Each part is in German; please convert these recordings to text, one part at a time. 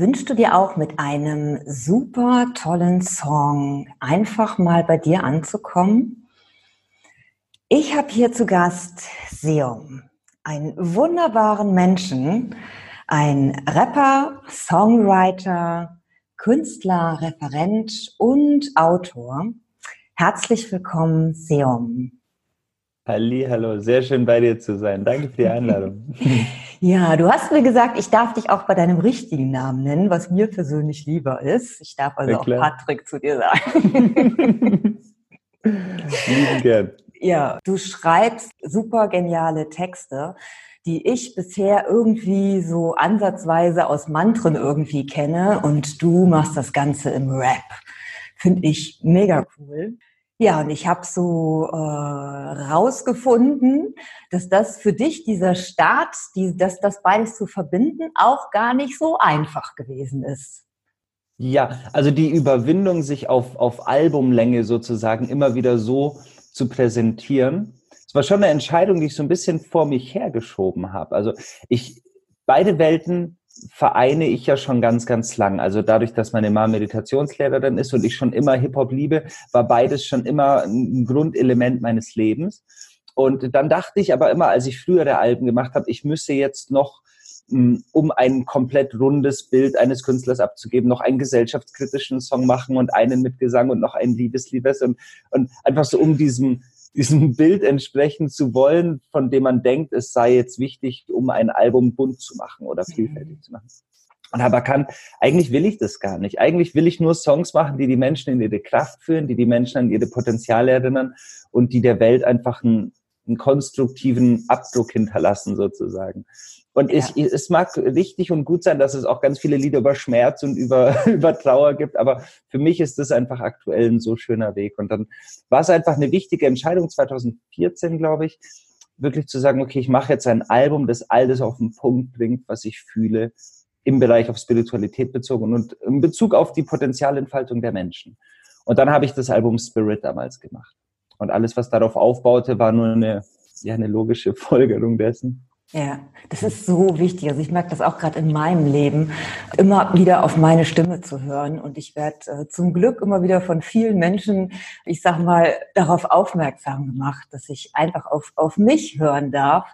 Wünschst du dir auch mit einem super tollen Song einfach mal bei dir anzukommen? Ich habe hier zu Gast Seum, einen wunderbaren Menschen, ein Rapper, Songwriter, Künstler, Referent und Autor. Herzlich willkommen, Seum. Halli, hallo, sehr schön bei dir zu sein. Danke für die Einladung. Ja, du hast mir gesagt, ich darf dich auch bei deinem richtigen Namen nennen, was mir persönlich lieber ist. Ich darf also auch Patrick zu dir sagen. Lieben gern. Ja, du schreibst super geniale Texte, die ich bisher irgendwie so ansatzweise aus Mantren irgendwie kenne und du machst das Ganze im Rap. Finde ich mega cool. Ja, und ich habe so äh, rausgefunden, dass das für dich, dieser Start, die, dass das beides zu verbinden, auch gar nicht so einfach gewesen ist. Ja, also die Überwindung, sich auf, auf Albumlänge sozusagen immer wieder so zu präsentieren, es war schon eine Entscheidung, die ich so ein bisschen vor mich hergeschoben habe. Also ich, beide Welten vereine ich ja schon ganz, ganz lang. Also dadurch, dass meine Mama Meditationslehrerin ist und ich schon immer Hip-Hop liebe, war beides schon immer ein Grundelement meines Lebens. Und dann dachte ich aber immer, als ich frühere Alben gemacht habe, ich müsse jetzt noch hm, um ein komplett rundes Bild eines Künstlers abzugeben, noch einen gesellschaftskritischen Song machen und einen mit Gesang und noch ein Liebesliebes und, und einfach so um diesem diesem Bild entsprechen zu wollen, von dem man denkt, es sei jetzt wichtig, um ein Album bunt zu machen oder vielfältig mhm. zu machen. Und habe erkannt, eigentlich will ich das gar nicht. Eigentlich will ich nur Songs machen, die die Menschen in ihre Kraft führen, die die Menschen an ihre Potenziale erinnern und die der Welt einfach einen, einen konstruktiven Abdruck hinterlassen sozusagen. Und ja. ich, es mag richtig und gut sein, dass es auch ganz viele Lieder über Schmerz und über, über Trauer gibt, aber für mich ist das einfach aktuell ein so schöner Weg. Und dann war es einfach eine wichtige Entscheidung, 2014, glaube ich, wirklich zu sagen, okay, ich mache jetzt ein Album, das all das auf den Punkt bringt, was ich fühle, im Bereich auf Spiritualität bezogen und in Bezug auf die Potenzialentfaltung der Menschen. Und dann habe ich das Album Spirit damals gemacht. Und alles, was darauf aufbaute, war nur eine, ja, eine logische Folgerung dessen. Ja, das ist so wichtig. Also ich merke das auch gerade in meinem Leben, immer wieder auf meine Stimme zu hören. Und ich werde äh, zum Glück immer wieder von vielen Menschen, ich sag mal, darauf aufmerksam gemacht, dass ich einfach auf, auf mich hören darf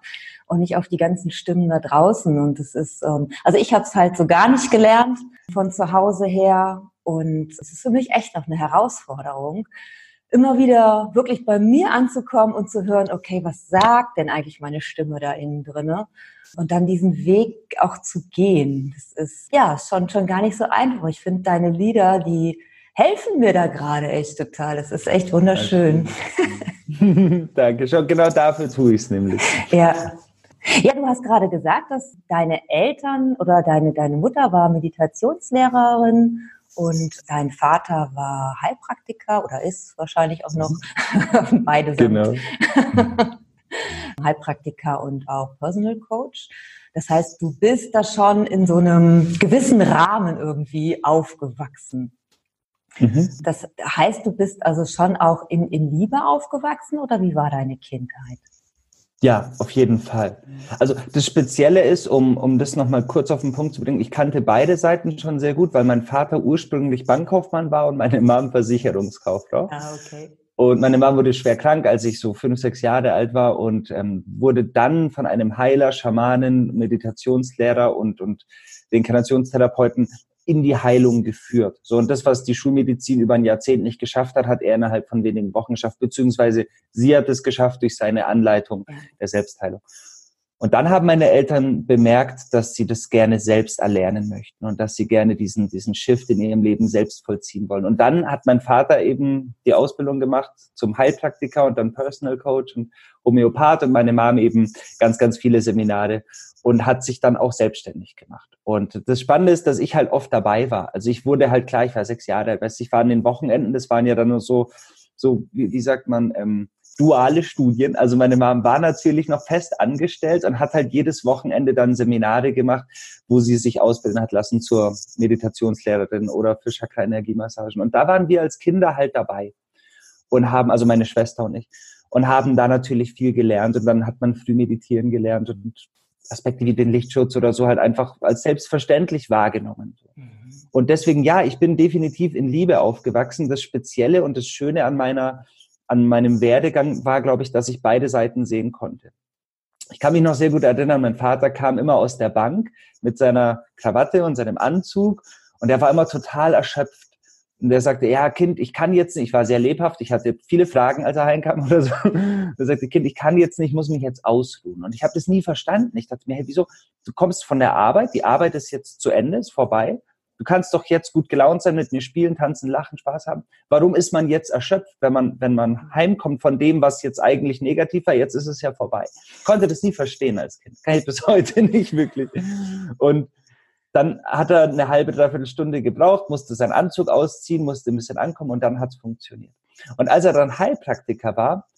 und nicht auf die ganzen Stimmen da draußen. Und es ist, ähm, also ich habe es halt so gar nicht gelernt von zu Hause her. Und es ist für mich echt noch eine Herausforderung immer wieder wirklich bei mir anzukommen und zu hören, okay, was sagt denn eigentlich meine Stimme da innen drinne? Und dann diesen Weg auch zu gehen. Das ist ja schon, schon gar nicht so einfach. Ich finde deine Lieder, die helfen mir da gerade echt total. Das ist echt wunderschön. Danke, schon genau dafür tue ich es nämlich. Ja. Ja, du hast gerade gesagt, dass deine Eltern oder deine, deine Mutter war Meditationslehrerin und dein Vater war Heilpraktiker oder ist wahrscheinlich auch noch. Beide sind genau. Heilpraktiker und auch Personal Coach. Das heißt, du bist da schon in so einem gewissen Rahmen irgendwie aufgewachsen. Mhm. Das heißt, du bist also schon auch in, in Liebe aufgewachsen oder wie war deine Kindheit? Ja, auf jeden Fall. Also das Spezielle ist, um, um das nochmal kurz auf den Punkt zu bringen, ich kannte beide Seiten schon sehr gut, weil mein Vater ursprünglich Bankkaufmann war und meine Mom Versicherungskauffrau. Ah, okay. Und meine Mom wurde schwer krank, als ich so fünf, sechs Jahre alt war und ähm, wurde dann von einem Heiler, Schamanen, Meditationslehrer und, und Reinkarnationstherapeuten in die Heilung geführt. So, und das, was die Schulmedizin über ein Jahrzehnt nicht geschafft hat, hat er innerhalb von wenigen Wochen geschafft, beziehungsweise sie hat es geschafft durch seine Anleitung der Selbstheilung. Und dann haben meine Eltern bemerkt, dass sie das gerne selbst erlernen möchten und dass sie gerne diesen, diesen Shift in ihrem Leben selbst vollziehen wollen. Und dann hat mein Vater eben die Ausbildung gemacht zum Heilpraktiker und dann Personal Coach und Homöopath und meine Mom eben ganz, ganz viele Seminare und hat sich dann auch selbstständig gemacht. Und das Spannende ist, dass ich halt oft dabei war. Also ich wurde halt klar, ich war sechs Jahre alt, ich war an den Wochenenden, das waren ja dann nur so, so, wie, wie sagt man, ähm, duale Studien. Also meine Mom war natürlich noch fest angestellt und hat halt jedes Wochenende dann Seminare gemacht, wo sie sich ausbilden hat lassen zur Meditationslehrerin oder für Chakra-Energiemassagen. Und da waren wir als Kinder halt dabei und haben, also meine Schwester und ich, und haben da natürlich viel gelernt. Und dann hat man früh meditieren gelernt und Aspekte wie den Lichtschutz oder so halt einfach als selbstverständlich wahrgenommen. Mhm. Und deswegen, ja, ich bin definitiv in Liebe aufgewachsen. Das Spezielle und das Schöne an meiner an meinem Werdegang war, glaube ich, dass ich beide Seiten sehen konnte. Ich kann mich noch sehr gut erinnern, mein Vater kam immer aus der Bank mit seiner Krawatte und seinem Anzug und er war immer total erschöpft. Und er sagte, ja, Kind, ich kann jetzt nicht, ich war sehr lebhaft, ich hatte viele Fragen, als er heimkam oder so. Er sagte, Kind, ich kann jetzt nicht, ich muss mich jetzt ausruhen. Und ich habe das nie verstanden. Ich dachte mir, hey, wieso? Du kommst von der Arbeit, die Arbeit ist jetzt zu Ende, ist vorbei. Du kannst doch jetzt gut gelaunt sein, mit mir spielen, tanzen, lachen, Spaß haben. Warum ist man jetzt erschöpft, wenn man, wenn man heimkommt von dem, was jetzt eigentlich negativ war? Jetzt ist es ja vorbei. Konnte das nie verstehen als Kind. Kann ich bis heute nicht wirklich. Und dann hat er eine halbe, dreiviertel Stunde gebraucht, musste seinen Anzug ausziehen, musste ein bisschen ankommen und dann hat es funktioniert. Und als er dann Heilpraktiker war,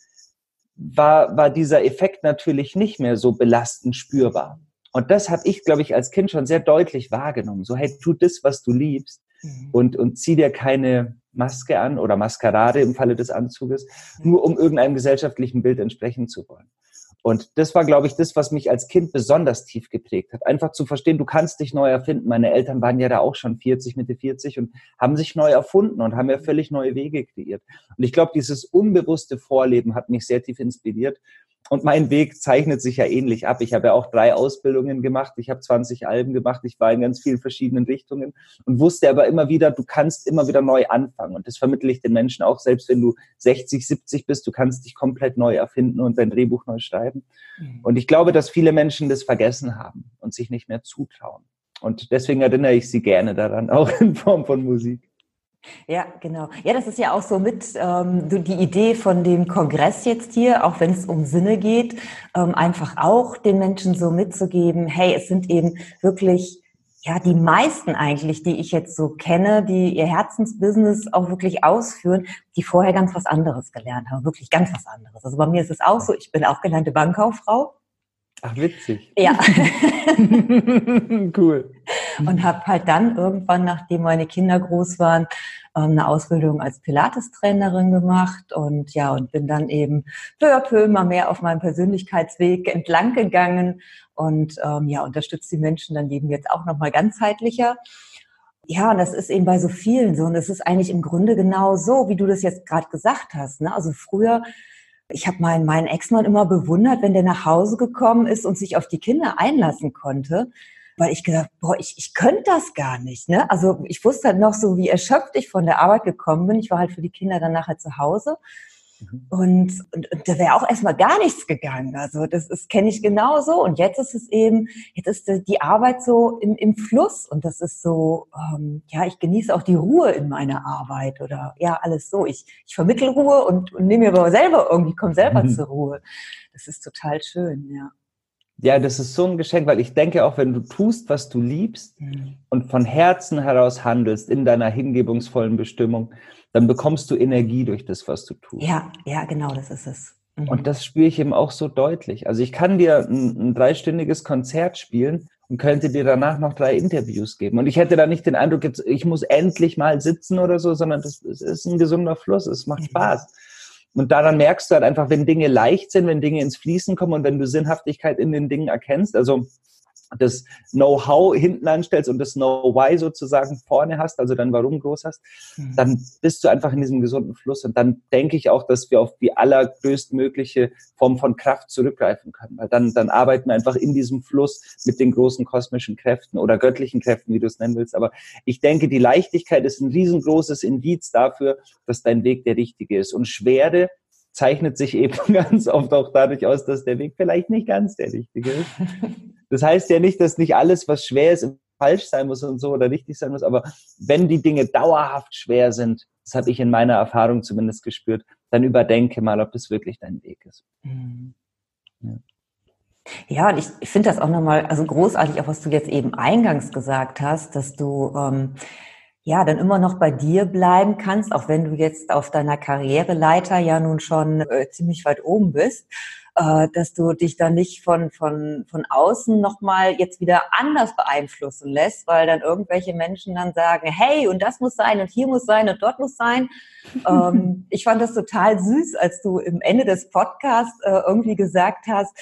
war, war dieser Effekt natürlich nicht mehr so belastend spürbar. Und das habe ich, glaube ich, als Kind schon sehr deutlich wahrgenommen. So, hey, tu das, was du liebst mhm. und, und zieh dir keine Maske an oder Maskerade im Falle des Anzuges, mhm. nur um irgendeinem gesellschaftlichen Bild entsprechen zu wollen. Und das war, glaube ich, das, was mich als Kind besonders tief geprägt hat. Einfach zu verstehen, du kannst dich neu erfinden. Meine Eltern waren ja da auch schon 40, Mitte 40 und haben sich neu erfunden und haben ja völlig neue Wege kreiert. Und ich glaube, dieses unbewusste Vorleben hat mich sehr tief inspiriert. Und mein Weg zeichnet sich ja ähnlich ab. Ich habe ja auch drei Ausbildungen gemacht. Ich habe 20 Alben gemacht. Ich war in ganz vielen verschiedenen Richtungen und wusste aber immer wieder, du kannst immer wieder neu anfangen. Und das vermittle ich den Menschen auch, selbst wenn du 60, 70 bist, du kannst dich komplett neu erfinden und dein Drehbuch neu schreiben. Mhm. Und ich glaube, dass viele Menschen das vergessen haben und sich nicht mehr zutrauen. Und deswegen erinnere ich sie gerne daran, auch in Form von Musik. Ja, genau. Ja, das ist ja auch so mit ähm, die Idee von dem Kongress jetzt hier, auch wenn es um Sinne geht, ähm, einfach auch den Menschen so mitzugeben, hey, es sind eben wirklich ja, die meisten eigentlich, die ich jetzt so kenne, die ihr Herzensbusiness auch wirklich ausführen, die vorher ganz was anderes gelernt haben, wirklich ganz was anderes. Also bei mir ist es auch so, ich bin auch gelernte Bankkauffrau. Ach, witzig. Ja. cool. Und habe halt dann irgendwann, nachdem meine Kinder groß waren, ähm, eine Ausbildung als Pilates-Trainerin gemacht und ja, und bin dann eben peu à peu immer mehr auf meinem Persönlichkeitsweg entlang gegangen und ähm, ja, unterstützt die Menschen dann eben jetzt auch nochmal ganzheitlicher. Ja, und das ist eben bei so vielen so. Und es ist eigentlich im Grunde genau so, wie du das jetzt gerade gesagt hast. Ne? Also früher ich habe meinen, meinen Ex-Mann immer bewundert, wenn der nach Hause gekommen ist und sich auf die Kinder einlassen konnte, weil ich gedacht, boah, ich, ich könnte das gar nicht. Ne? Also ich wusste halt noch so, wie erschöpft ich von der Arbeit gekommen bin. Ich war halt für die Kinder dann nachher zu Hause Mhm. Und, und, und da wäre auch erstmal gar nichts gegangen. Also das ist kenne ich genauso. Und jetzt ist es eben, jetzt ist die Arbeit so im, im Fluss und das ist so, ähm, ja, ich genieße auch die Ruhe in meiner Arbeit oder ja, alles so. Ich, ich vermittel Ruhe und, und nehme mir aber selber irgendwie, komme selber mhm. zur Ruhe. Das ist total schön, ja. Ja, das ist so ein Geschenk, weil ich denke auch, wenn du tust, was du liebst mhm. und von Herzen heraus handelst in deiner hingebungsvollen Bestimmung, dann bekommst du Energie durch das, was du tust. Ja, ja, genau, das ist es. Mhm. Und das spüre ich eben auch so deutlich. Also ich kann dir ein, ein dreistündiges Konzert spielen und könnte dir danach noch drei Interviews geben. Und ich hätte da nicht den Eindruck, jetzt, ich muss endlich mal sitzen oder so, sondern das, das ist ein gesunder Fluss, es macht mhm. Spaß. Und daran merkst du halt einfach, wenn Dinge leicht sind, wenn Dinge ins Fließen kommen und wenn du Sinnhaftigkeit in den Dingen erkennst. Also das Know-how hinten anstellst und das Know-why sozusagen vorne hast, also dein Warum groß hast, mhm. dann bist du einfach in diesem gesunden Fluss. Und dann denke ich auch, dass wir auf die allergrößtmögliche Form von Kraft zurückgreifen können. Weil dann, dann arbeiten wir einfach in diesem Fluss mit den großen kosmischen Kräften oder göttlichen Kräften, wie du es nennen willst. Aber ich denke, die Leichtigkeit ist ein riesengroßes Indiz dafür, dass dein Weg der richtige ist. Und Schwere zeichnet sich eben ganz oft auch dadurch aus, dass der Weg vielleicht nicht ganz der richtige ist. Das heißt ja nicht, dass nicht alles, was schwer ist, falsch sein muss und so oder richtig sein muss, aber wenn die Dinge dauerhaft schwer sind, das habe ich in meiner Erfahrung zumindest gespürt, dann überdenke mal, ob das wirklich dein Weg ist. Mhm. Ja. Ja, und ich finde das auch nochmal, also großartig, auch was du jetzt eben eingangs gesagt hast, dass du ähm, ja dann immer noch bei dir bleiben kannst, auch wenn du jetzt auf deiner Karriereleiter ja nun schon äh, ziemlich weit oben bist äh, dass du dich dann nicht von, von, von außen nochmal jetzt wieder anders beeinflussen lässt, weil dann irgendwelche Menschen dann sagen, hey, und das muss sein und hier muss sein und dort muss sein. ähm, ich fand das total süß, als du im Ende des Podcasts äh, irgendwie gesagt hast,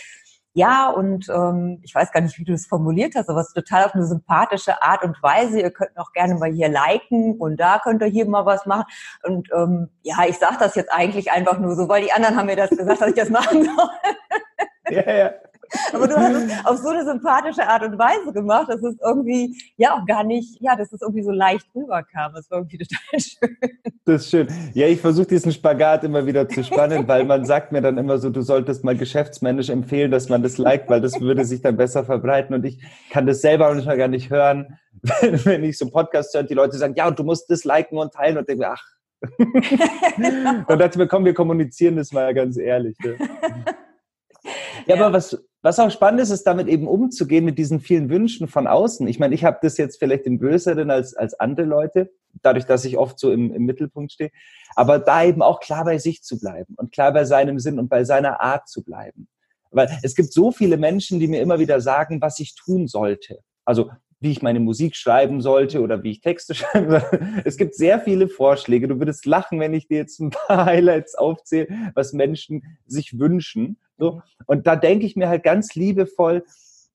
ja, und ähm, ich weiß gar nicht, wie du es formuliert hast, aber es ist total auf eine sympathische Art und Weise. Ihr könnt auch gerne mal hier liken und da könnt ihr hier mal was machen. Und ähm, ja, ich sage das jetzt eigentlich einfach nur so, weil die anderen haben mir das gesagt, dass ich das machen soll. Ja, ja. Aber du hast es auf so eine sympathische Art und Weise gemacht, dass es irgendwie ja auch gar nicht, ja, dass es irgendwie so leicht rüberkam. Das war irgendwie total schön. Das ist schön. Ja, ich versuche diesen Spagat immer wieder zu spannen, weil man sagt mir dann immer so, du solltest mal geschäftsmännisch empfehlen, dass man das liked, weil das würde sich dann besser verbreiten. Und ich kann das selber manchmal gar nicht hören, wenn, wenn ich so einen Podcast höre und die Leute sagen, ja, und du musst das liken und teilen und denke, ach, dann dachte mir, komm, wir kommunizieren das mal ganz ehrlich. Ja, ja, aber was, was auch spannend ist, ist damit eben umzugehen mit diesen vielen Wünschen von außen. Ich meine, ich habe das jetzt vielleicht im Größeren als, als andere Leute, dadurch, dass ich oft so im, im Mittelpunkt stehe. Aber da eben auch klar bei sich zu bleiben und klar bei seinem Sinn und bei seiner Art zu bleiben. Weil es gibt so viele Menschen, die mir immer wieder sagen, was ich tun sollte. Also wie ich meine Musik schreiben sollte oder wie ich Texte schreiben soll. Es gibt sehr viele Vorschläge. Du würdest lachen, wenn ich dir jetzt ein paar Highlights aufzähle, was Menschen sich wünschen. So. Und da denke ich mir halt ganz liebevoll,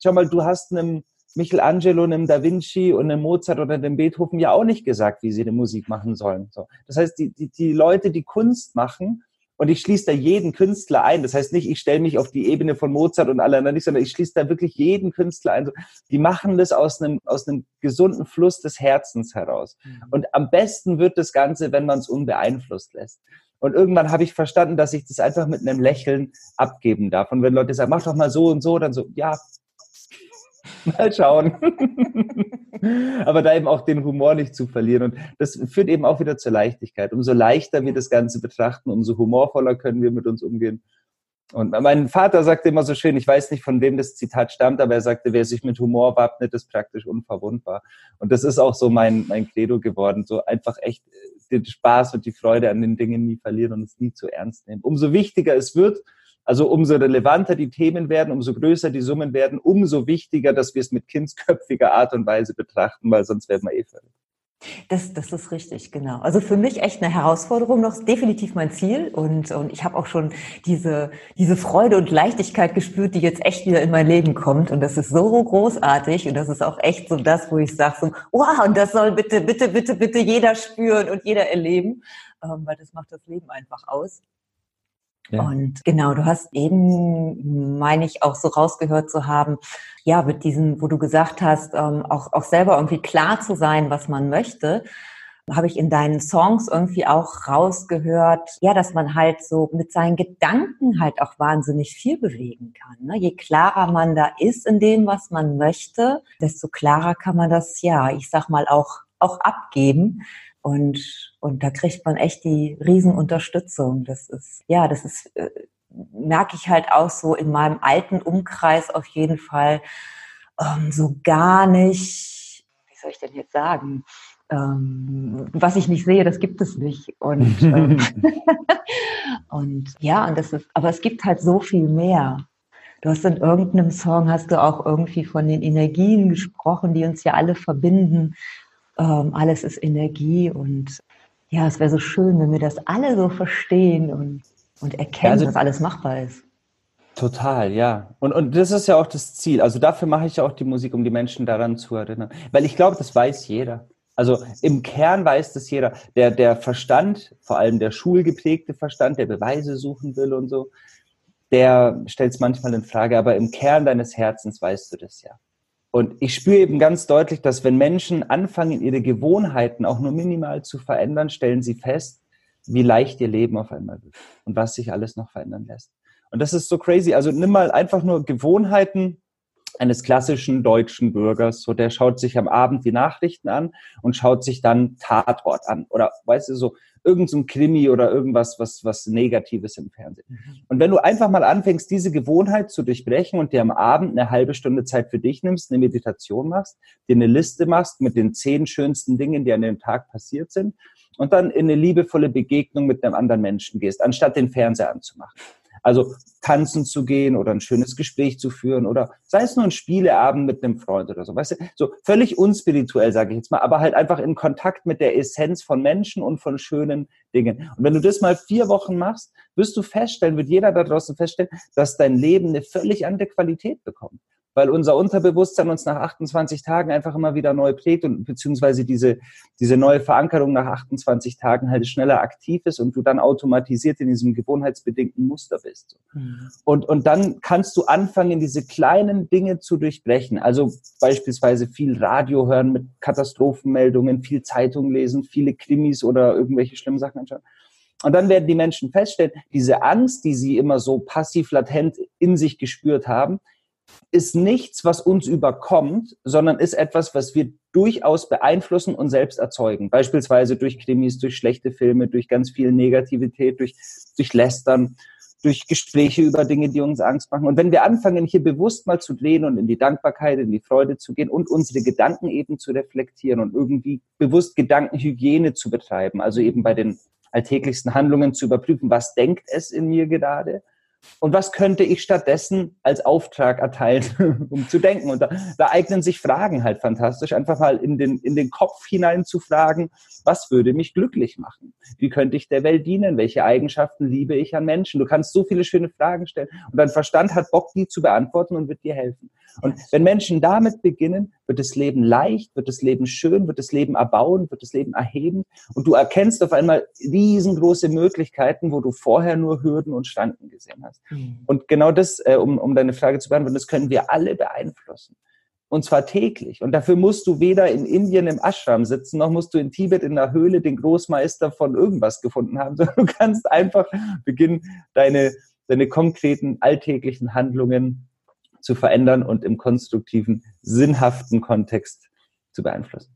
schau mal, du hast einem Michelangelo, einem Da Vinci und einem Mozart oder einem Beethoven ja auch nicht gesagt, wie sie die Musik machen sollen. So. Das heißt, die, die, die Leute, die Kunst machen, und ich schließe da jeden Künstler ein. Das heißt nicht, ich stelle mich auf die Ebene von Mozart und alle anderen nicht, sondern ich schließe da wirklich jeden Künstler ein. Die machen das aus einem, aus einem gesunden Fluss des Herzens heraus. Mhm. Und am besten wird das Ganze, wenn man es unbeeinflusst lässt. Und irgendwann habe ich verstanden, dass ich das einfach mit einem Lächeln abgeben darf. Und wenn Leute sagen, mach doch mal so und so, dann so, ja, mal schauen. Aber da eben auch den Humor nicht zu verlieren. Und das führt eben auch wieder zur Leichtigkeit. Umso leichter wir das Ganze betrachten, umso humorvoller können wir mit uns umgehen. Und mein Vater sagte immer so schön, ich weiß nicht, von wem das Zitat stammt, aber er sagte, wer sich mit Humor wappnet, ist praktisch unverwundbar. Und das ist auch so mein, mein Credo geworden, so einfach echt den Spaß und die Freude an den Dingen nie verlieren und es nie zu ernst nehmen. Umso wichtiger es wird, also umso relevanter die Themen werden, umso größer die Summen werden, umso wichtiger, dass wir es mit kindsköpfiger Art und Weise betrachten, weil sonst werden wir eh verrückt. Das, das ist richtig, genau. Also für mich echt eine Herausforderung noch, definitiv mein Ziel. Und, und ich habe auch schon diese, diese Freude und Leichtigkeit gespürt, die jetzt echt wieder in mein Leben kommt. Und das ist so großartig. Und das ist auch echt so das, wo ich sage so, wow, und das soll bitte, bitte, bitte, bitte jeder spüren und jeder erleben. Ähm, weil das macht das Leben einfach aus. Ja. Und genau, du hast eben, meine ich, auch so rausgehört zu haben, ja, mit diesem, wo du gesagt hast, ähm, auch, auch selber irgendwie klar zu sein, was man möchte, habe ich in deinen Songs irgendwie auch rausgehört, ja, dass man halt so mit seinen Gedanken halt auch wahnsinnig viel bewegen kann. Ne? Je klarer man da ist in dem, was man möchte, desto klarer kann man das, ja, ich sag mal, auch, auch abgeben. Und, und da kriegt man echt die Riesenunterstützung. Das ist, ja, das ist, äh, merke ich halt auch so in meinem alten Umkreis auf jeden Fall ähm, so gar nicht, wie soll ich denn jetzt sagen? Ähm, was ich nicht sehe, das gibt es nicht. Und, ähm, und ja, und das ist, aber es gibt halt so viel mehr. Du hast in irgendeinem Song hast du auch irgendwie von den Energien gesprochen, die uns ja alle verbinden. Ähm, alles ist Energie und ja, es wäre so schön, wenn wir das alle so verstehen und, und erkennen, ja, also, dass alles machbar ist. Total, ja. Und, und das ist ja auch das Ziel. Also dafür mache ich ja auch die Musik, um die Menschen daran zu erinnern. Weil ich glaube, das weiß jeder. Also im Kern weiß das jeder. Der, der Verstand, vor allem der schulgeprägte Verstand, der Beweise suchen will und so, der stellt es manchmal in Frage. Aber im Kern deines Herzens weißt du das ja. Und ich spüre eben ganz deutlich, dass wenn Menschen anfangen, ihre Gewohnheiten auch nur minimal zu verändern, stellen sie fest, wie leicht ihr Leben auf einmal wird und was sich alles noch verändern lässt. Und das ist so crazy. Also nimm mal einfach nur Gewohnheiten eines klassischen deutschen Bürgers. So, der schaut sich am Abend die Nachrichten an und schaut sich dann Tatort an. Oder weißt du, so irgendein so Krimi oder irgendwas, was, was Negatives im Fernsehen. Mhm. Und wenn du einfach mal anfängst, diese Gewohnheit zu durchbrechen und dir am Abend eine halbe Stunde Zeit für dich nimmst, eine Meditation machst, dir eine Liste machst mit den zehn schönsten Dingen, die an dem Tag passiert sind und dann in eine liebevolle Begegnung mit einem anderen Menschen gehst, anstatt den Fernseher anzumachen. Also tanzen zu gehen oder ein schönes Gespräch zu führen oder sei es nur ein Spieleabend mit einem Freund oder so. Weißt du, so völlig unspirituell, sage ich jetzt mal, aber halt einfach in Kontakt mit der Essenz von Menschen und von schönen Dingen. Und wenn du das mal vier Wochen machst, wirst du feststellen, wird jeder da draußen feststellen, dass dein Leben eine völlig andere Qualität bekommt weil unser Unterbewusstsein uns nach 28 Tagen einfach immer wieder neu prägt und beziehungsweise diese, diese neue Verankerung nach 28 Tagen halt schneller aktiv ist und du dann automatisiert in diesem gewohnheitsbedingten Muster bist. Mhm. Und, und dann kannst du anfangen, diese kleinen Dinge zu durchbrechen. Also beispielsweise viel Radio hören mit Katastrophenmeldungen, viel Zeitung lesen, viele Krimis oder irgendwelche schlimmen Sachen anschauen. Und dann werden die Menschen feststellen, diese Angst, die sie immer so passiv latent in sich gespürt haben, ist nichts, was uns überkommt, sondern ist etwas, was wir durchaus beeinflussen und selbst erzeugen. Beispielsweise durch Krimis, durch schlechte Filme, durch ganz viel Negativität, durch, durch Lästern, durch Gespräche über Dinge, die uns Angst machen. Und wenn wir anfangen, hier bewusst mal zu drehen und in die Dankbarkeit, in die Freude zu gehen und unsere Gedanken eben zu reflektieren und irgendwie bewusst Gedankenhygiene zu betreiben, also eben bei den alltäglichsten Handlungen zu überprüfen, was denkt es in mir gerade und was könnte ich stattdessen als Auftrag erteilen, um zu denken? Und da, da, eignen sich Fragen halt fantastisch, einfach mal in den, in den Kopf hinein zu fragen, was würde mich glücklich machen? Wie könnte ich der Welt dienen? Welche Eigenschaften liebe ich an Menschen? Du kannst so viele schöne Fragen stellen und dein Verstand hat Bock, die zu beantworten und wird dir helfen. Und wenn Menschen damit beginnen, wird das Leben leicht, wird das Leben schön, wird das Leben erbauen, wird das Leben erheben und du erkennst auf einmal riesengroße Möglichkeiten, wo du vorher nur Hürden und Schranken gesehen hast. Mhm. Und genau das, äh, um, um deine Frage zu beantworten, das können wir alle beeinflussen. Und zwar täglich. Und dafür musst du weder in Indien im Ashram sitzen, noch musst du in Tibet in der Höhle den Großmeister von irgendwas gefunden haben, sondern du kannst einfach beginnen, deine, deine konkreten alltäglichen Handlungen zu verändern und im konstruktiven, sinnhaften Kontext zu beeinflussen.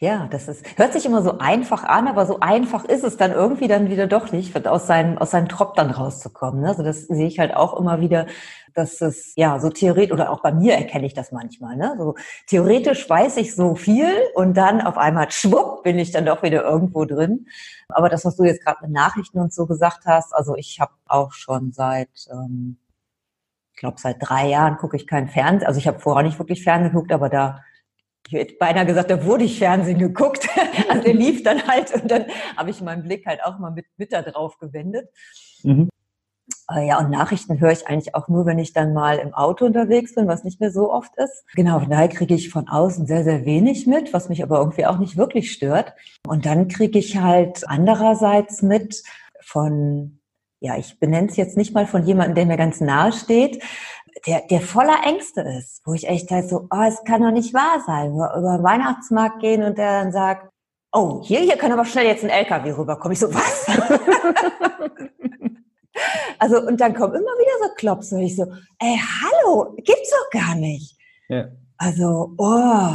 Ja, das ist, hört sich immer so einfach an, aber so einfach ist es dann irgendwie dann wieder doch nicht, aus seinem, aus seinem Trop dann rauszukommen. Ne? Also das sehe ich halt auch immer wieder, dass es, ja, so theoretisch, oder auch bei mir erkenne ich das manchmal, ne? So theoretisch weiß ich so viel und dann auf einmal schwupp bin ich dann doch wieder irgendwo drin. Aber das, was du jetzt gerade mit Nachrichten und so gesagt hast, also ich habe auch schon seit, ähm, glaube, seit drei Jahren gucke ich kein Fernsehen. Also ich habe vorher nicht wirklich Fernsehen geguckt, aber da, ich hätte beinahe gesagt, da wurde ich Fernsehen geguckt. Also der lief dann halt und dann habe ich meinen Blick halt auch mal mit, mit da drauf gewendet. Mhm. Äh, ja, und Nachrichten höre ich eigentlich auch nur, wenn ich dann mal im Auto unterwegs bin, was nicht mehr so oft ist. Genau, von daher kriege ich von außen sehr, sehr wenig mit, was mich aber irgendwie auch nicht wirklich stört. Und dann kriege ich halt andererseits mit von ja, ich benenne es jetzt nicht mal von jemandem, der mir ganz nahe steht, der, der voller Ängste ist, wo ich echt halt so, oh, es kann doch nicht wahr sein, wo über den Weihnachtsmarkt gehen und der dann sagt, oh, hier, hier kann aber schnell jetzt ein LKW rüberkommen. Ich so, was? also, und dann kommen immer wieder so Klops und ich so, ey, hallo, gibt's doch gar nicht. Ja. Also, oh,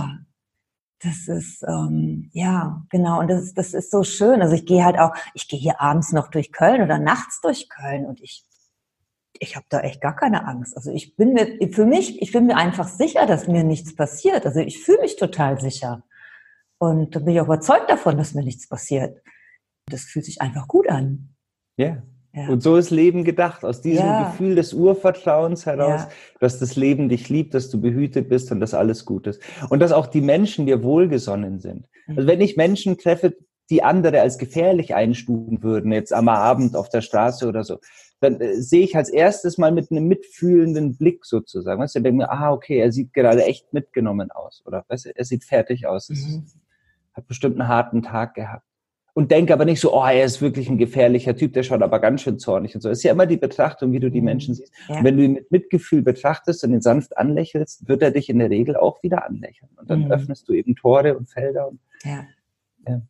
das ist, ähm, ja, genau. Und das, das ist so schön. Also ich gehe halt auch, ich gehe hier abends noch durch Köln oder nachts durch Köln und ich, ich habe da echt gar keine Angst. Also ich bin mir, für mich, ich bin mir einfach sicher, dass mir nichts passiert. Also ich fühle mich total sicher. Und da bin ich auch überzeugt davon, dass mir nichts passiert. Das fühlt sich einfach gut an. Ja. Yeah. Ja. Und so ist Leben gedacht, aus diesem ja. Gefühl des Urvertrauens heraus, ja. dass das Leben dich liebt, dass du behütet bist und dass alles gut ist. Und dass auch die Menschen dir wohlgesonnen sind. Mhm. Also wenn ich Menschen treffe, die andere als gefährlich einstufen würden, jetzt am Abend auf der Straße oder so, dann äh, sehe ich als erstes mal mit einem mitfühlenden Blick sozusagen. Weißt du, denke mir, ah, okay, er sieht gerade echt mitgenommen aus oder weißt du, er sieht fertig aus. Mhm. Hat bestimmt einen harten Tag gehabt und denke aber nicht so, oh, er ist wirklich ein gefährlicher Typ, der schaut aber ganz schön zornig und so. Es ist ja immer die Betrachtung, wie du die mhm. Menschen siehst. Ja. Und wenn du ihn mit Mitgefühl betrachtest und ihn sanft anlächelst, wird er dich in der Regel auch wieder anlächeln. Und dann mhm. öffnest du eben Tore und Felder. Und, ja. ja.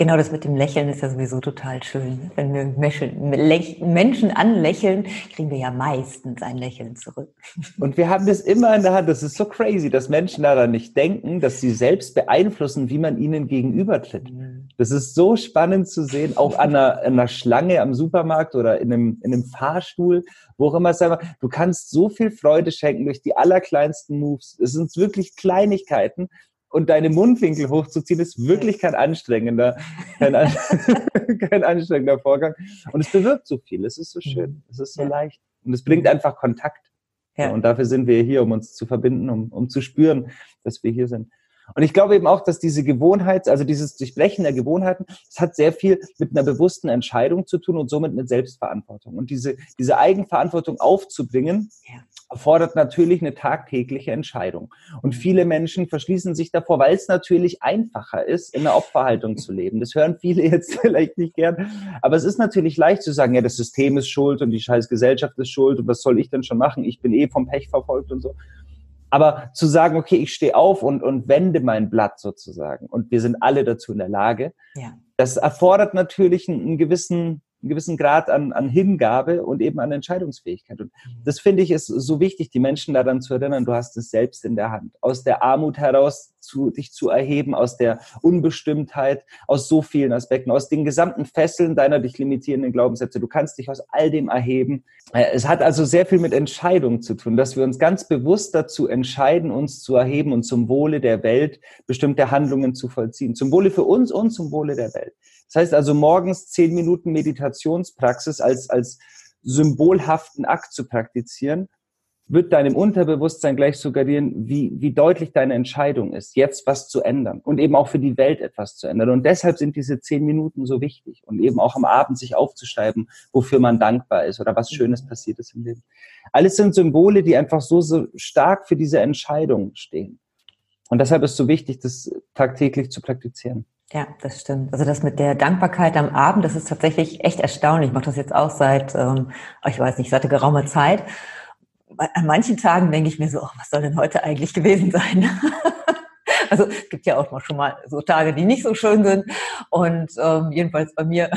Genau, das mit dem Lächeln ist ja sowieso total schön. Wenn wir Menschen anlächeln, kriegen wir ja meistens ein Lächeln zurück. Und wir haben das immer in der Hand. Das ist so crazy, dass Menschen daran nicht denken, dass sie selbst beeinflussen, wie man ihnen gegenübertritt. Mhm. Das ist so spannend zu sehen, auch an einer, einer Schlange am Supermarkt oder in einem, in einem Fahrstuhl, wo auch immer es einfach, du kannst so viel Freude schenken durch die allerkleinsten Moves. Es sind wirklich Kleinigkeiten, und deine Mundwinkel hochzuziehen, ist wirklich kein anstrengender, kein, an, kein anstrengender Vorgang. Und es bewirkt so viel. Es ist so schön. Mhm. Es ist so ja. leicht. Und es bringt einfach Kontakt. Ja. Und dafür sind wir hier, um uns zu verbinden, um, um zu spüren, dass wir hier sind. Und ich glaube eben auch, dass diese Gewohnheit, also dieses Durchbrechen der Gewohnheiten, es hat sehr viel mit einer bewussten Entscheidung zu tun und somit mit Selbstverantwortung. Und diese, diese Eigenverantwortung aufzubringen, ja erfordert natürlich eine tagtägliche Entscheidung. Und viele Menschen verschließen sich davor, weil es natürlich einfacher ist, in der Opferhaltung zu leben. Das hören viele jetzt vielleicht nicht gern. Aber es ist natürlich leicht zu sagen, ja, das System ist schuld und die scheiß Gesellschaft ist schuld und was soll ich denn schon machen? Ich bin eh vom Pech verfolgt und so. Aber zu sagen, okay, ich stehe auf und, und wende mein Blatt sozusagen und wir sind alle dazu in der Lage, ja. das erfordert natürlich einen, einen gewissen einen gewissen Grad an, an Hingabe und eben an Entscheidungsfähigkeit. Und das finde ich ist so wichtig, die Menschen daran zu erinnern, du hast es selbst in der Hand. Aus der Armut heraus zu, dich zu erheben, aus der Unbestimmtheit, aus so vielen Aspekten, aus den gesamten Fesseln deiner dich limitierenden Glaubenssätze. Du kannst dich aus all dem erheben. Äh, es hat also sehr viel mit Entscheidung zu tun, dass wir uns ganz bewusst dazu entscheiden, uns zu erheben und zum Wohle der Welt bestimmte Handlungen zu vollziehen. Zum Wohle für uns und zum Wohle der Welt. Das heißt also morgens zehn Minuten Meditationspraxis als, als symbolhaften Akt zu praktizieren, wird deinem Unterbewusstsein gleich suggerieren, wie, wie deutlich deine Entscheidung ist, jetzt was zu ändern und eben auch für die Welt etwas zu ändern. Und deshalb sind diese zehn Minuten so wichtig und eben auch am Abend sich aufzuschreiben, wofür man dankbar ist oder was Schönes passiert ist im Leben. Alles sind Symbole, die einfach so, so stark für diese Entscheidung stehen. Und deshalb ist es so wichtig, das tagtäglich zu praktizieren. Ja, das stimmt. Also das mit der Dankbarkeit am Abend, das ist tatsächlich echt erstaunlich. Ich mache das jetzt auch seit, ähm, ich weiß nicht, seit geraumer Zeit. An manchen Tagen denke ich mir so, oh, was soll denn heute eigentlich gewesen sein? also es gibt ja auch mal schon mal so Tage, die nicht so schön sind. Und ähm, jedenfalls bei mir.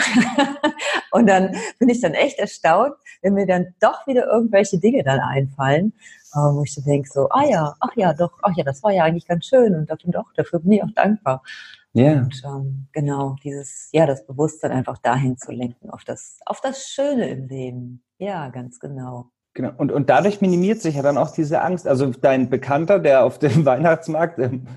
und dann bin ich dann echt erstaunt, wenn mir dann doch wieder irgendwelche Dinge dann einfallen, ähm, wo ich so denke, so, ah ja, ach ja, doch, ach ja, das war ja eigentlich ganz schön und dafür doch, dafür bin ich auch dankbar. Ja. Und ähm, genau, dieses, ja, das Bewusstsein einfach dahin zu lenken, auf das, auf das Schöne im Leben. Ja, ganz genau. Genau. Und, und dadurch minimiert sich ja dann auch diese Angst. Also dein Bekannter, der auf dem Weihnachtsmarkt ähm,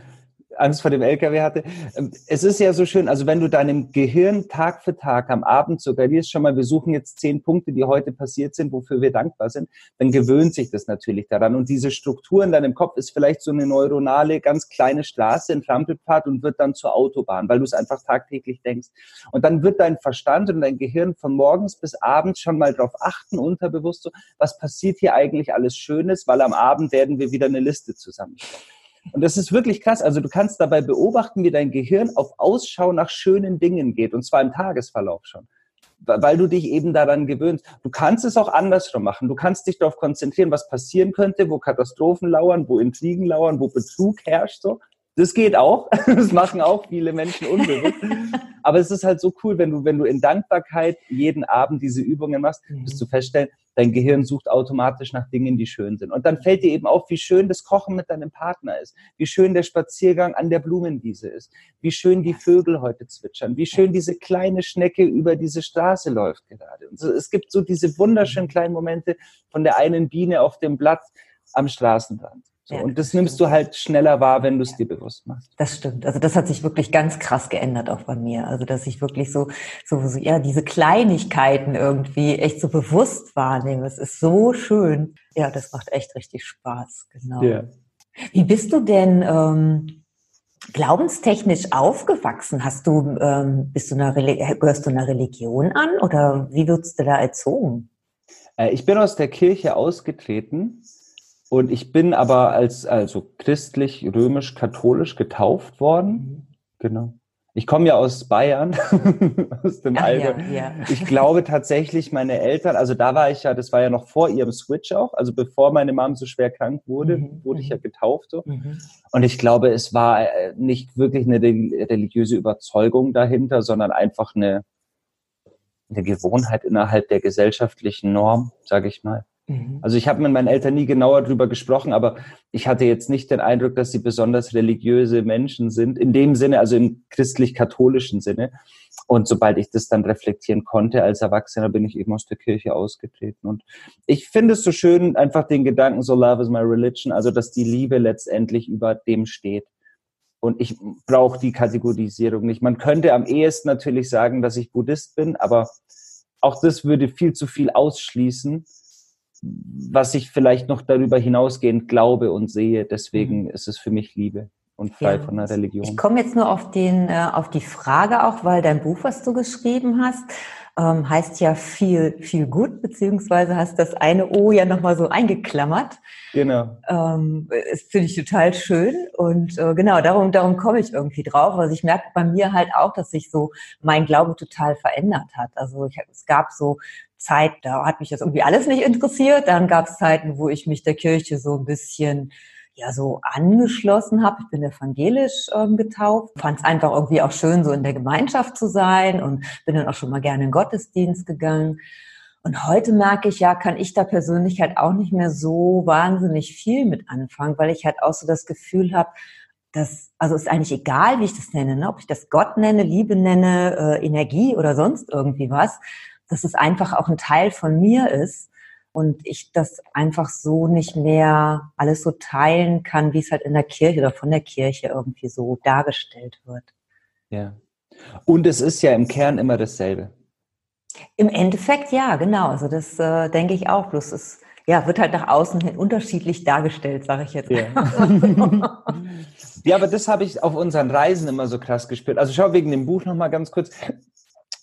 Angst vor dem LKW hatte. Ähm, es ist ja so schön, also wenn du deinem Gehirn Tag für Tag am Abend suggerierst, schon mal, wir suchen jetzt zehn Punkte, die heute passiert sind, wofür wir dankbar sind, dann gewöhnt sich das natürlich daran. Und diese Struktur in deinem Kopf ist vielleicht so eine neuronale, ganz kleine Straße, ein Trampelpfad und wird dann zur Autobahn, weil du es einfach tagtäglich denkst. Und dann wird dein Verstand und dein Gehirn von morgens bis abends schon mal darauf achten, unterbewusst so, was passiert hier eigentlich alles Schönes, weil am Abend werden wir wieder eine Liste zusammenstellen. Und das ist wirklich krass. Also du kannst dabei beobachten, wie dein Gehirn auf Ausschau nach schönen Dingen geht, und zwar im Tagesverlauf schon. Weil du dich eben daran gewöhnst. Du kannst es auch andersrum machen. Du kannst dich darauf konzentrieren, was passieren könnte, wo Katastrophen lauern, wo Intrigen lauern, wo Betrug herrscht. So. Das geht auch. Das machen auch viele Menschen unbewusst. Aber es ist halt so cool, wenn du, wenn du in Dankbarkeit jeden Abend diese Übungen machst, wirst du feststellen, dein Gehirn sucht automatisch nach Dingen, die schön sind. Und dann fällt dir eben auf, wie schön das Kochen mit deinem Partner ist, wie schön der Spaziergang an der Blumenwiese ist, wie schön die Vögel heute zwitschern, wie schön diese kleine Schnecke über diese Straße läuft gerade. Und so, es gibt so diese wunderschönen kleinen Momente von der einen Biene auf dem Blatt am Straßenrand. So, ja, und das, das nimmst du halt schneller wahr, wenn du es ja. dir bewusst machst. Das stimmt. Also das hat sich wirklich ganz krass geändert auch bei mir. Also dass ich wirklich so, so, so ja, diese Kleinigkeiten irgendwie echt so bewusst wahrnehme. Es ist so schön. Ja, das macht echt richtig Spaß. Genau. Ja. Wie bist du denn ähm, glaubenstechnisch aufgewachsen? Hast du, ähm, bist du einer, gehörst du einer Religion an oder wie wirst du da erzogen? Äh, ich bin aus der Kirche ausgetreten und ich bin aber als also christlich, römisch, katholisch getauft worden. Mhm. Genau. Ich komme ja aus Bayern, aus dem Alter. Ja, ja. Ich glaube tatsächlich, meine Eltern, also da war ich ja, das war ja noch vor ihrem Switch auch, also bevor meine Mom so schwer krank wurde, mhm. wurde ich ja mhm. getauft. So. Mhm. Und ich glaube, es war äh, nicht wirklich eine religiöse Überzeugung dahinter, sondern einfach eine, eine Gewohnheit innerhalb der gesellschaftlichen Norm, sage ich mal. Mhm. Also ich habe mit meinen Eltern nie genauer drüber gesprochen, aber ich hatte jetzt nicht den Eindruck, dass sie besonders religiöse Menschen sind, in dem Sinne, also im christlich-katholischen Sinne. Und sobald ich das dann reflektieren konnte als Erwachsener, bin ich eben aus der Kirche ausgetreten. Und ich finde es so schön, einfach den Gedanken, so love is my religion, also dass die Liebe letztendlich über dem steht. Und ich brauche die Kategorisierung nicht. Man könnte am ehesten natürlich sagen, dass ich Buddhist bin, aber auch das würde viel zu viel ausschließen was ich vielleicht noch darüber hinausgehend glaube und sehe. Deswegen mhm. ist es für mich Liebe und frei ja. von der Religion. Ich komme jetzt nur auf den, äh, auf die Frage auch, weil dein Buch, was du geschrieben hast, ähm, heißt ja viel, viel gut, beziehungsweise hast das eine O ja nochmal so eingeklammert. Genau. Ähm, das finde ich total schön und äh, genau, darum, darum komme ich irgendwie drauf. Also ich merke bei mir halt auch, dass sich so mein Glaube total verändert hat. Also ich, es gab so Zeit, da hat mich das irgendwie alles nicht interessiert. Dann gab es Zeiten, wo ich mich der Kirche so ein bisschen ja so angeschlossen habe. Ich bin evangelisch ähm, getauft, fand es einfach irgendwie auch schön, so in der Gemeinschaft zu sein und bin dann auch schon mal gerne in Gottesdienst gegangen. Und heute merke ich, ja, kann ich da persönlich halt auch nicht mehr so wahnsinnig viel mit anfangen, weil ich halt auch so das Gefühl habe, dass, also ist eigentlich egal, wie ich das nenne, ne? ob ich das Gott nenne, Liebe nenne, äh, Energie oder sonst irgendwie was, dass es einfach auch ein Teil von mir ist und ich das einfach so nicht mehr alles so teilen kann, wie es halt in der Kirche oder von der Kirche irgendwie so dargestellt wird. Ja. Und es ist ja im Kern immer dasselbe. Im Endeffekt ja, genau. Also das äh, denke ich auch. Bloß es ja, wird halt nach außen hin unterschiedlich dargestellt, sage ich jetzt. Ja. ja, aber das habe ich auf unseren Reisen immer so krass gespürt. Also schau wegen dem Buch nochmal ganz kurz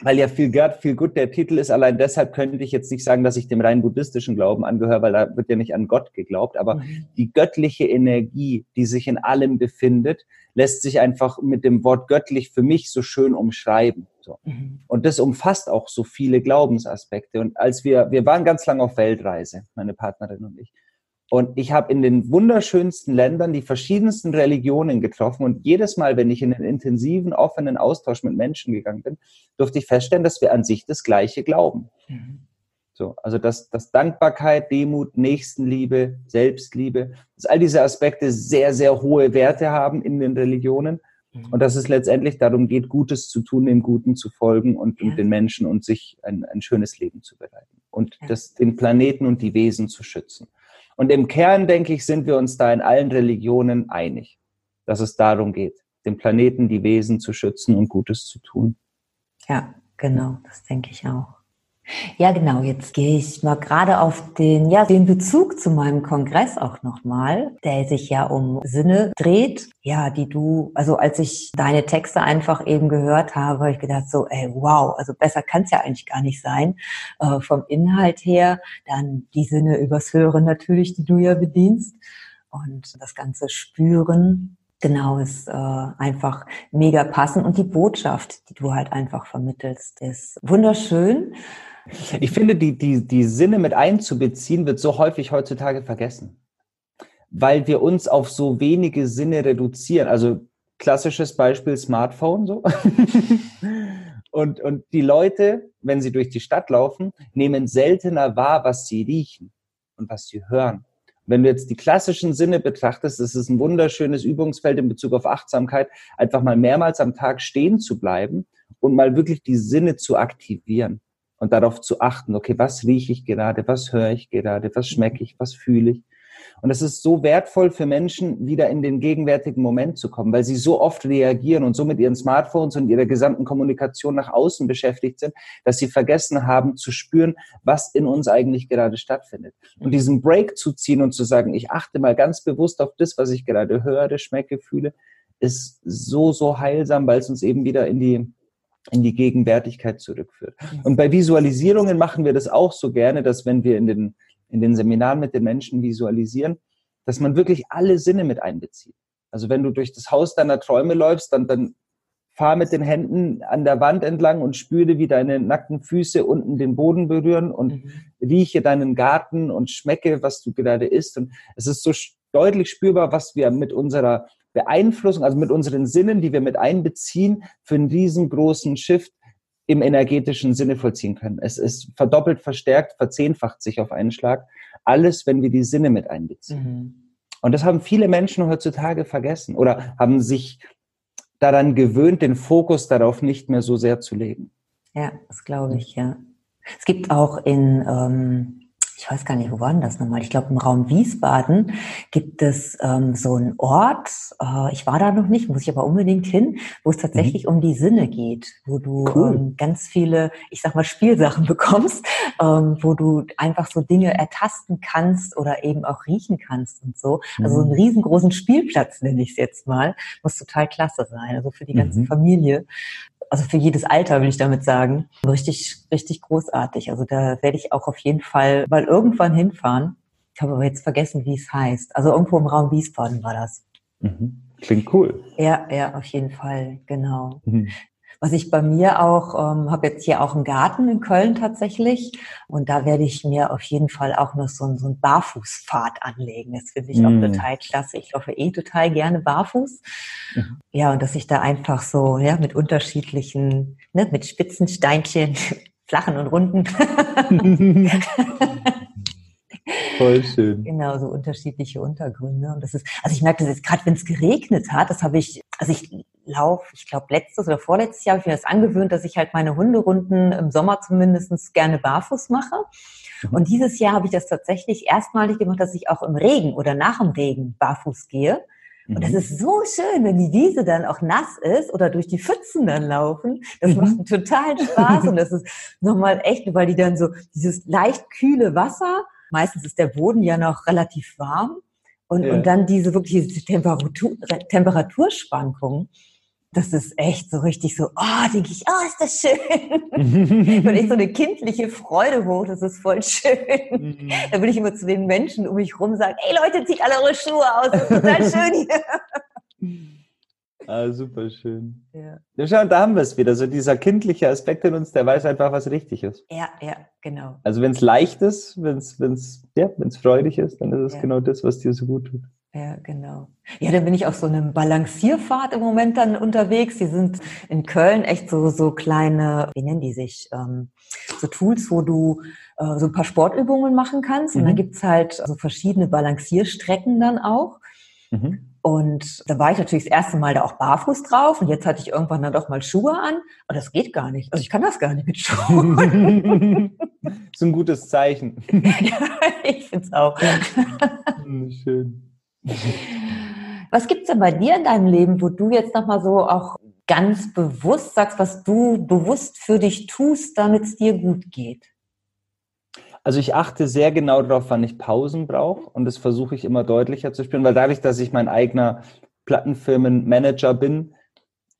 weil ja viel Gerd, viel gut der Titel ist. Allein deshalb könnte ich jetzt nicht sagen, dass ich dem rein buddhistischen Glauben angehöre, weil da wird ja nicht an Gott geglaubt. Aber mhm. die göttliche Energie, die sich in allem befindet, lässt sich einfach mit dem Wort göttlich für mich so schön umschreiben. So. Mhm. Und das umfasst auch so viele Glaubensaspekte. Und als wir, wir waren ganz lange auf Weltreise, meine Partnerin und ich. Und ich habe in den wunderschönsten Ländern die verschiedensten Religionen getroffen. Und jedes Mal, wenn ich in einen intensiven, offenen Austausch mit Menschen gegangen bin, durfte ich feststellen, dass wir an sich das Gleiche glauben. Mhm. So, also dass, dass Dankbarkeit, Demut, Nächstenliebe, Selbstliebe, dass all diese Aspekte sehr, sehr hohe Werte haben in den Religionen. Mhm. Und dass es letztendlich darum geht, Gutes zu tun, dem Guten zu folgen und, ja. und den Menschen und sich ein, ein schönes Leben zu bereiten. Und ja. das, den Planeten und die Wesen zu schützen. Und im Kern, denke ich, sind wir uns da in allen Religionen einig, dass es darum geht, den Planeten, die Wesen zu schützen und Gutes zu tun. Ja, genau, das denke ich auch. Ja, genau. Jetzt gehe ich mal gerade auf den, ja, den Bezug zu meinem Kongress auch nochmal, der sich ja um Sinne dreht. Ja, die du, also als ich deine Texte einfach eben gehört habe, habe ich gedacht so, ey, wow, also besser kann es ja eigentlich gar nicht sein. Äh, vom Inhalt her, dann die Sinne übers Hören natürlich, die du ja bedienst. Und das ganze Spüren, genau, ist äh, einfach mega passend. Und die Botschaft, die du halt einfach vermittelst, ist wunderschön. Ich finde, die, die, die Sinne mit einzubeziehen, wird so häufig heutzutage vergessen. Weil wir uns auf so wenige Sinne reduzieren. Also klassisches Beispiel Smartphone so. und, und die Leute, wenn sie durch die Stadt laufen, nehmen seltener wahr, was sie riechen und was sie hören. Wenn du jetzt die klassischen Sinne betrachtest, ist ein wunderschönes Übungsfeld in Bezug auf Achtsamkeit, einfach mal mehrmals am Tag stehen zu bleiben und mal wirklich die Sinne zu aktivieren und darauf zu achten, okay, was rieche ich gerade, was höre ich gerade, was schmecke ich, was fühle ich. Und es ist so wertvoll für Menschen, wieder in den gegenwärtigen Moment zu kommen, weil sie so oft reagieren und so mit ihren Smartphones und ihrer gesamten Kommunikation nach außen beschäftigt sind, dass sie vergessen haben zu spüren, was in uns eigentlich gerade stattfindet. Und diesen Break zu ziehen und zu sagen, ich achte mal ganz bewusst auf das, was ich gerade höre, schmecke, fühle, ist so, so heilsam, weil es uns eben wieder in die, in die Gegenwärtigkeit zurückführt. Und bei Visualisierungen machen wir das auch so gerne, dass wenn wir in den, in den Seminaren mit den Menschen visualisieren, dass man wirklich alle Sinne mit einbezieht. Also wenn du durch das Haus deiner Träume läufst, dann, dann fahr mit den Händen an der Wand entlang und spüre, wie deine nackten Füße unten den Boden berühren und mhm. rieche deinen Garten und schmecke, was du gerade isst. Und es ist so deutlich spürbar, was wir mit unserer Beeinflussung, also mit unseren Sinnen, die wir mit einbeziehen, für einen riesengroßen Shift im energetischen Sinne vollziehen können. Es ist verdoppelt, verstärkt, verzehnfacht sich auf einen Schlag. Alles, wenn wir die Sinne mit einbeziehen. Mhm. Und das haben viele Menschen heutzutage vergessen oder haben sich daran gewöhnt, den Fokus darauf nicht mehr so sehr zu legen. Ja, das glaube ich, ja. Es gibt auch in, ähm, ich weiß gar nicht, wo war denn das nochmal? Ich glaube, im Raum Wiesbaden gibt es ähm, so einen Ort, äh, ich war da noch nicht, muss ich aber unbedingt hin, wo es tatsächlich mhm. um die Sinne geht, wo du cool. ähm, ganz viele, ich sag mal, Spielsachen bekommst, ähm, wo du einfach so Dinge ertasten kannst oder eben auch riechen kannst und so. Also mhm. einen riesengroßen Spielplatz nenne ich es jetzt mal. Muss total klasse sein, also für die ganze mhm. Familie also für jedes Alter will ich damit sagen, richtig, richtig großartig. Also da werde ich auch auf jeden Fall mal irgendwann hinfahren. Ich habe aber jetzt vergessen, wie es heißt. Also irgendwo im Raum Wiesbaden war das. Mhm. Klingt cool. Ja, ja, auf jeden Fall, genau. Mhm. Was ich bei mir auch, ähm, habe jetzt hier auch einen Garten in Köln tatsächlich und da werde ich mir auf jeden Fall auch noch so, so einen Barfußpfad anlegen. Das finde ich mm. auch total klasse. Ich laufe eh total gerne barfuß. Mhm. Ja, und dass ich da einfach so, ja, mit unterschiedlichen, ne, mit spitzen Steinchen, flachen und runden. Voll schön. Genau, so unterschiedliche Untergründe. Und das ist, also ich merke das jetzt gerade, wenn es geregnet hat, das habe ich, also ich laufe, ich glaube letztes oder vorletztes Jahr habe ich mir das angewöhnt, dass ich halt meine Hunderunden im Sommer zumindest gerne barfuß mache. Mhm. Und dieses Jahr habe ich das tatsächlich erstmalig gemacht, dass ich auch im Regen oder nach dem Regen barfuß gehe. Und das mhm. ist so schön, wenn die Wiese dann auch nass ist oder durch die Pfützen dann laufen. Das mhm. macht total Spaß und das ist nochmal echt, weil die dann so dieses leicht kühle Wasser meistens ist der Boden ja noch relativ warm und, ja. und dann diese wirklich diese Temperatur, Temperaturschwankungen. Das ist echt so richtig so, oh, denke ich, oh, ist das schön. und ich so eine kindliche Freude hoch, das ist voll schön. Mhm. Da würde ich immer zu den Menschen um mich rum sagen, ey Leute, zieht alle eure Schuhe aus, das ist total schön hier. Ah, super schön. Ja. ja schau, da haben wir es wieder. So dieser kindliche Aspekt in uns, der weiß einfach, was richtig ist. Ja, ja, genau. Also wenn es leicht ist, wenn es wenn's, ja, wenn's freudig ist, dann ist es ja. genau das, was dir so gut tut. Ja, genau. Ja, dann bin ich auf so einem Balancierfahrt im Moment dann unterwegs. Die sind in Köln echt so, so kleine, wie nennen die sich, ähm, so Tools, wo du äh, so ein paar Sportübungen machen kannst. Mhm. Und dann gibt's halt so verschiedene Balancierstrecken dann auch. Mhm. Und da war ich natürlich das erste Mal da auch barfuß drauf und jetzt hatte ich irgendwann dann doch mal Schuhe an. Und das geht gar nicht. Also ich kann das gar nicht mit Schuhen. ist ein gutes Zeichen. ja, ich finde es auch. Hm, schön. Was gibt's denn bei dir in deinem Leben, wo du jetzt nochmal so auch ganz bewusst sagst, was du bewusst für dich tust, damit es dir gut geht? Also ich achte sehr genau darauf, wann ich Pausen brauche und das versuche ich immer deutlicher zu spielen, weil dadurch, dass ich mein eigener Plattenfirmenmanager bin,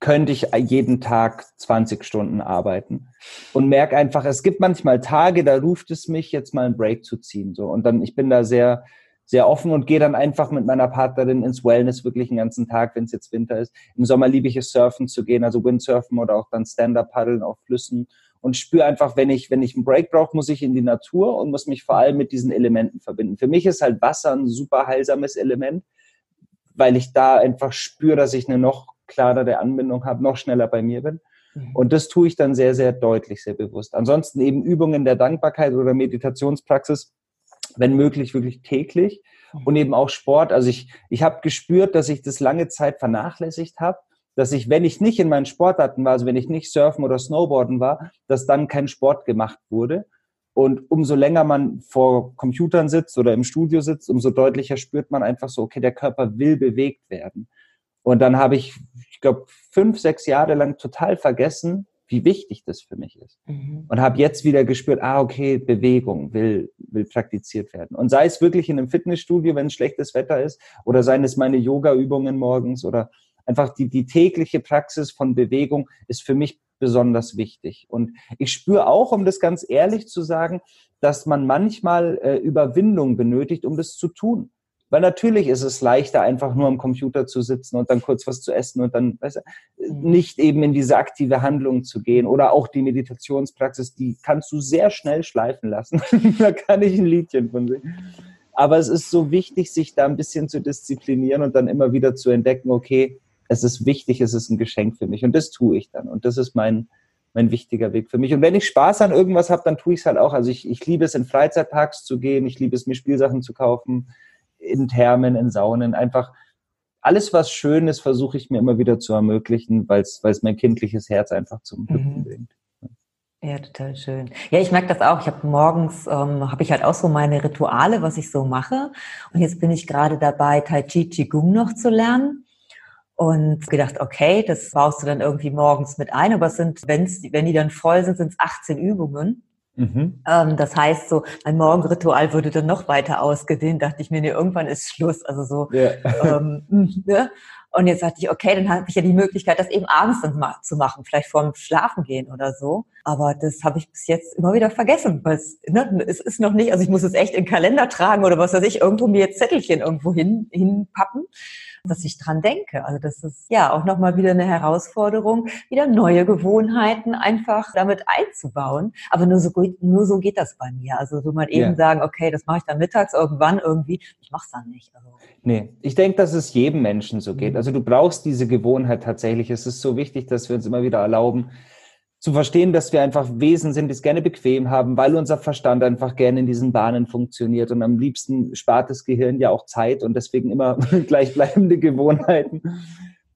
könnte ich jeden Tag 20 Stunden arbeiten und merke einfach, es gibt manchmal Tage, da ruft es mich, jetzt mal einen Break zu ziehen. So. Und dann, ich bin da sehr, sehr offen und gehe dann einfach mit meiner Partnerin ins Wellness wirklich den ganzen Tag, wenn es jetzt Winter ist. Im Sommer liebe ich es, surfen zu gehen, also Windsurfen oder auch dann Stand-Up-Paddeln auf Flüssen und spüre einfach, wenn ich, wenn ich einen Break brauche, muss ich in die Natur und muss mich vor allem mit diesen Elementen verbinden. Für mich ist halt Wasser ein super heilsames Element, weil ich da einfach spüre, dass ich eine noch klarere Anbindung habe, noch schneller bei mir bin. Mhm. Und das tue ich dann sehr, sehr deutlich, sehr bewusst. Ansonsten eben Übungen der Dankbarkeit oder Meditationspraxis, wenn möglich, wirklich täglich. Mhm. Und eben auch Sport. Also ich, ich habe gespürt, dass ich das lange Zeit vernachlässigt habe dass ich, wenn ich nicht in meinen Sportarten war, also wenn ich nicht surfen oder snowboarden war, dass dann kein Sport gemacht wurde. Und umso länger man vor Computern sitzt oder im Studio sitzt, umso deutlicher spürt man einfach so, okay, der Körper will bewegt werden. Und dann habe ich, ich glaube, fünf, sechs Jahre lang total vergessen, wie wichtig das für mich ist. Mhm. Und habe jetzt wieder gespürt, ah, okay, Bewegung will, will praktiziert werden. Und sei es wirklich in einem Fitnessstudio, wenn es schlechtes Wetter ist, oder seien es meine Yoga-Übungen morgens oder einfach die, die tägliche Praxis von Bewegung ist für mich besonders wichtig. Und ich spüre auch, um das ganz ehrlich zu sagen, dass man manchmal äh, Überwindung benötigt, um das zu tun. Weil natürlich ist es leichter, einfach nur am Computer zu sitzen und dann kurz was zu essen und dann weißt du, mhm. nicht eben in diese aktive Handlung zu gehen. Oder auch die Meditationspraxis, die kannst du sehr schnell schleifen lassen. da kann ich ein Liedchen von singen. Aber es ist so wichtig, sich da ein bisschen zu disziplinieren und dann immer wieder zu entdecken, okay, es ist wichtig, es ist ein Geschenk für mich. Und das tue ich dann. Und das ist mein, mein wichtiger Weg für mich. Und wenn ich Spaß an irgendwas habe, dann tue ich es halt auch. Also ich, ich liebe es, in Freizeitparks zu gehen, ich liebe es, mir Spielsachen zu kaufen in Thermen, in Saunen, einfach alles, was schön ist, versuche ich mir immer wieder zu ermöglichen, weil es mein kindliches Herz einfach zum Hüpfen mhm. bringt. Ja, total schön. Ja, ich merke das auch. Ich habe morgens, ähm, habe ich halt auch so meine Rituale, was ich so mache. Und jetzt bin ich gerade dabei, Tai Chi Qigong noch zu lernen. Und gedacht, okay, das baust du dann irgendwie morgens mit ein. Aber es sind, wenn's, wenn die dann voll sind, sind es 18 Übungen. Mhm. Ähm, das heißt, so mein Morgenritual würde dann noch weiter ausgedehnt. Dachte ich mir, nee, irgendwann ist Schluss. Also so. Yeah. ähm, ne? Und jetzt dachte ich, okay, dann habe ich ja die Möglichkeit, das eben abends dann mal zu machen, vielleicht vorm Schlafen gehen oder so. Aber das habe ich bis jetzt immer wieder vergessen, weil es, ne, es ist noch nicht, also ich muss es echt in den Kalender tragen oder was weiß ich, irgendwo mir jetzt Zettelchen irgendwo hin, hinpappen dass ich dran denke. Also das ist ja auch nochmal wieder eine Herausforderung, wieder neue Gewohnheiten einfach damit einzubauen. Aber nur so, nur so geht das bei mir. Also so mal eben yeah. sagen, okay, das mache ich dann mittags irgendwann irgendwie. Ich mache es dann nicht. Also. Nee, ich denke, dass es jedem Menschen so geht. Mhm. Also du brauchst diese Gewohnheit tatsächlich. Es ist so wichtig, dass wir uns immer wieder erlauben, zu verstehen, dass wir einfach Wesen sind, die es gerne bequem haben, weil unser Verstand einfach gerne in diesen Bahnen funktioniert. Und am liebsten spart das Gehirn ja auch Zeit und deswegen immer gleichbleibende Gewohnheiten.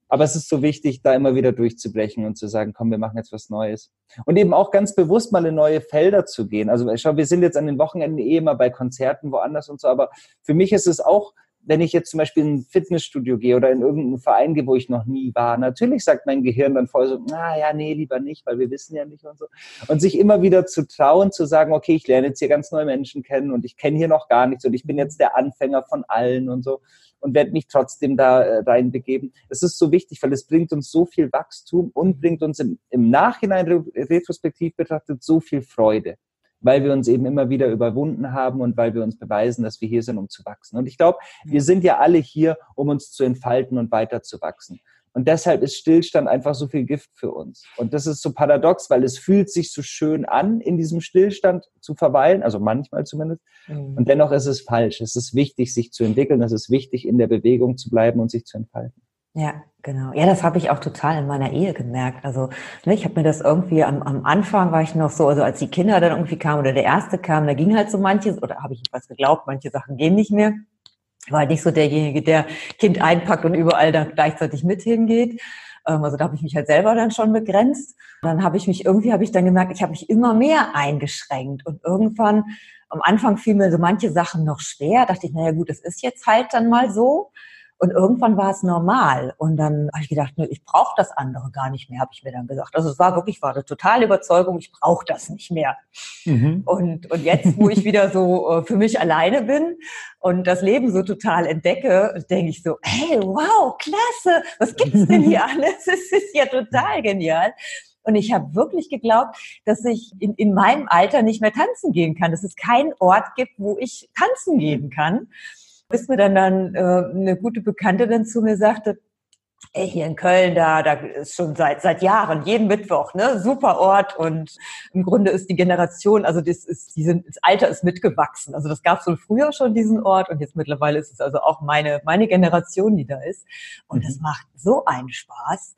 Aber es ist so wichtig, da immer wieder durchzubrechen und zu sagen, komm, wir machen jetzt was Neues. Und eben auch ganz bewusst mal in neue Felder zu gehen. Also schau, wir sind jetzt an den Wochenenden eh immer bei Konzerten woanders und so, aber für mich ist es auch wenn ich jetzt zum Beispiel in ein Fitnessstudio gehe oder in irgendeinen Verein gehe, wo ich noch nie war, natürlich sagt mein Gehirn dann voll so, na ja, nee, lieber nicht, weil wir wissen ja nicht und so. Und sich immer wieder zu trauen, zu sagen, okay, ich lerne jetzt hier ganz neue Menschen kennen und ich kenne hier noch gar nichts und ich bin jetzt der Anfänger von allen und so und werde mich trotzdem da äh, reinbegeben. Es ist so wichtig, weil es bringt uns so viel Wachstum und bringt uns im, im Nachhinein retrospektiv betrachtet so viel Freude weil wir uns eben immer wieder überwunden haben und weil wir uns beweisen, dass wir hier sind, um zu wachsen. Und ich glaube, wir sind ja alle hier, um uns zu entfalten und weiter zu wachsen. Und deshalb ist Stillstand einfach so viel Gift für uns. Und das ist so paradox, weil es fühlt sich so schön an, in diesem Stillstand zu verweilen, also manchmal zumindest. Mhm. Und dennoch ist es falsch. Es ist wichtig, sich zu entwickeln. Es ist wichtig, in der Bewegung zu bleiben und sich zu entfalten. Ja, genau. Ja, das habe ich auch total in meiner Ehe gemerkt. Also ne, ich habe mir das irgendwie am, am Anfang war ich noch so, also als die Kinder dann irgendwie kamen oder der erste kam, da ging halt so manches, oder habe ich was geglaubt, manche Sachen gehen nicht mehr. War halt nicht so derjenige, der Kind einpackt und überall dann gleichzeitig mit hingeht. Ähm, also da habe ich mich halt selber dann schon begrenzt. Dann habe ich mich irgendwie, habe ich dann gemerkt, ich habe mich immer mehr eingeschränkt und irgendwann am Anfang fiel mir so manche Sachen noch schwer. Dachte ich, naja gut, das ist jetzt halt dann mal so. Und irgendwann war es normal. Und dann habe ich gedacht, nö, ich brauche das andere gar nicht mehr, habe ich mir dann gesagt. Also es war wirklich, war eine totale Überzeugung, ich brauche das nicht mehr. Mhm. Und, und jetzt, wo ich wieder so äh, für mich alleine bin und das Leben so total entdecke, denke ich so, hey, wow, klasse, was gibt's denn hier alles? Es ist ja total genial. Und ich habe wirklich geglaubt, dass ich in, in meinem Alter nicht mehr tanzen gehen kann, dass es keinen Ort gibt, wo ich tanzen gehen kann bis mir dann, dann äh, eine gute Bekannte dann zu mir sagte, ey, hier in Köln, da, da ist schon seit, seit Jahren, jeden Mittwoch, ne, super Ort und im Grunde ist die Generation, also das ist, die sind, das Alter ist mitgewachsen. Also das gab es wohl früher schon diesen Ort und jetzt mittlerweile ist es also auch meine, meine Generation, die da ist. Und das mhm. macht so einen Spaß.